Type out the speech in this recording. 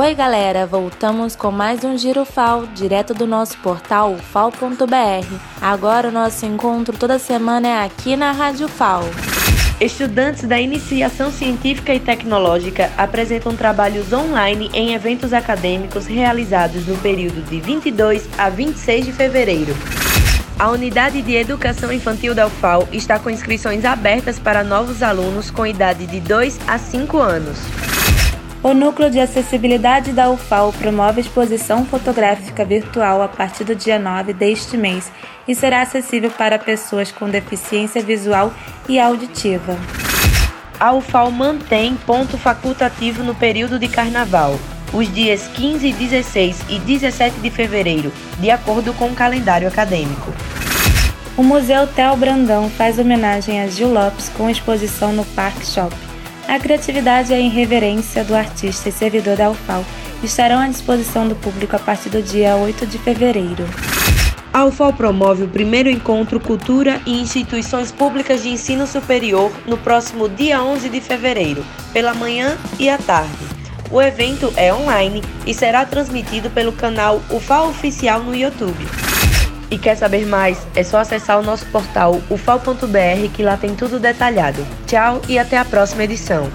Oi, galera! Voltamos com mais um Giro FAO, direto do nosso portal fal.br. Agora o nosso encontro toda semana é aqui na Rádio FAO. Estudantes da Iniciação Científica e Tecnológica apresentam trabalhos online em eventos acadêmicos realizados no período de 22 a 26 de fevereiro. A Unidade de Educação Infantil da UFAL está com inscrições abertas para novos alunos com idade de 2 a 5 anos. O Núcleo de Acessibilidade da UFAL promove exposição fotográfica virtual a partir do dia 9 deste mês e será acessível para pessoas com deficiência visual e auditiva. A UFAL mantém ponto facultativo no período de carnaval, os dias 15, 16 e 17 de fevereiro, de acordo com o calendário acadêmico. O Museu Tel Brandão faz homenagem a Gil Lopes com exposição no Park Shop. A criatividade e a irreverência do artista e servidor da UFAL estarão à disposição do público a partir do dia 8 de fevereiro. A UFAL promove o primeiro encontro Cultura e Instituições Públicas de Ensino Superior no próximo dia 11 de fevereiro, pela manhã e à tarde. O evento é online e será transmitido pelo canal UFAL Oficial no YouTube. E quer saber mais? É só acessar o nosso portal ufal.br que lá tem tudo detalhado. Tchau e até a próxima edição.